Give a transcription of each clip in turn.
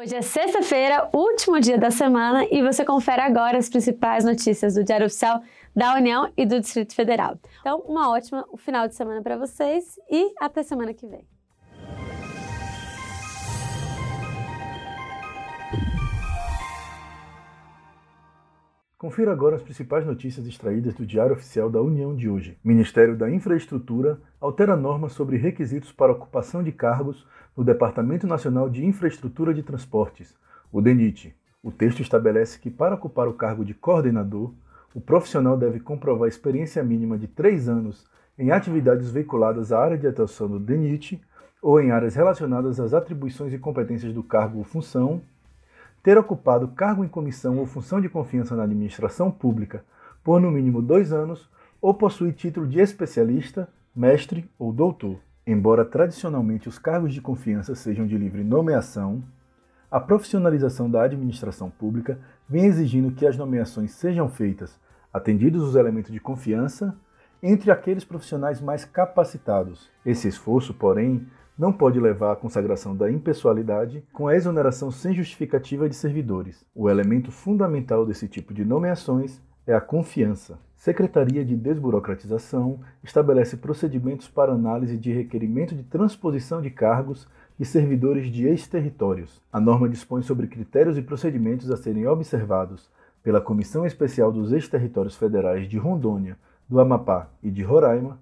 Hoje é sexta-feira, último dia da semana, e você confere agora as principais notícias do Diário Oficial da União e do Distrito Federal. Então, uma ótima final de semana para vocês e até semana que vem. Confira agora as principais notícias extraídas do Diário Oficial da União de hoje. Ministério da Infraestrutura altera normas sobre requisitos para ocupação de cargos no Departamento Nacional de Infraestrutura de Transportes, o DENIT. O texto estabelece que, para ocupar o cargo de coordenador, o profissional deve comprovar experiência mínima de três anos em atividades veiculadas à área de atuação do DENIT ou em áreas relacionadas às atribuições e competências do cargo ou função ter ocupado cargo em comissão ou função de confiança na administração pública por no mínimo dois anos ou possuir título de especialista, mestre ou doutor. Embora tradicionalmente os cargos de confiança sejam de livre nomeação, a profissionalização da administração pública vem exigindo que as nomeações sejam feitas, atendidos os elementos de confiança, entre aqueles profissionais mais capacitados. Esse esforço, porém, não pode levar à consagração da impessoalidade com a exoneração sem justificativa de servidores. O elemento fundamental desse tipo de nomeações é a confiança. Secretaria de Desburocratização estabelece procedimentos para análise de requerimento de transposição de cargos de servidores de ex-territórios. A norma dispõe sobre critérios e procedimentos a serem observados pela Comissão Especial dos Ex-Territórios Federais de Rondônia, do Amapá e de Roraima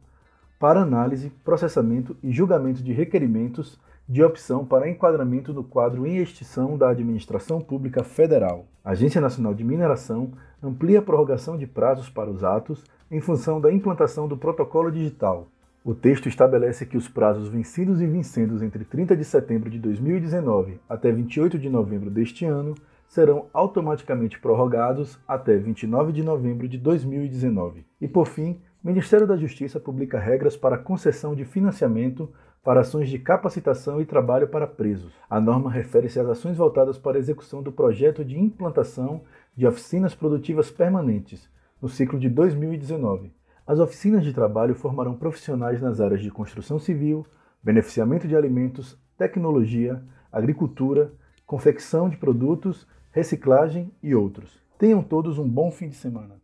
para análise, processamento e julgamento de requerimentos de opção para enquadramento no quadro em extinção da Administração Pública Federal. A Agência Nacional de Mineração amplia a prorrogação de prazos para os atos em função da implantação do protocolo digital. O texto estabelece que os prazos vencidos e vincendos entre 30 de setembro de 2019 até 28 de novembro deste ano serão automaticamente prorrogados até 29 de novembro de 2019. E por fim, Ministério da Justiça publica regras para concessão de financiamento para ações de capacitação e trabalho para presos. A norma refere-se às ações voltadas para a execução do projeto de implantação de oficinas produtivas permanentes no ciclo de 2019. As oficinas de trabalho formarão profissionais nas áreas de construção civil, beneficiamento de alimentos, tecnologia, agricultura, confecção de produtos, reciclagem e outros. Tenham todos um bom fim de semana.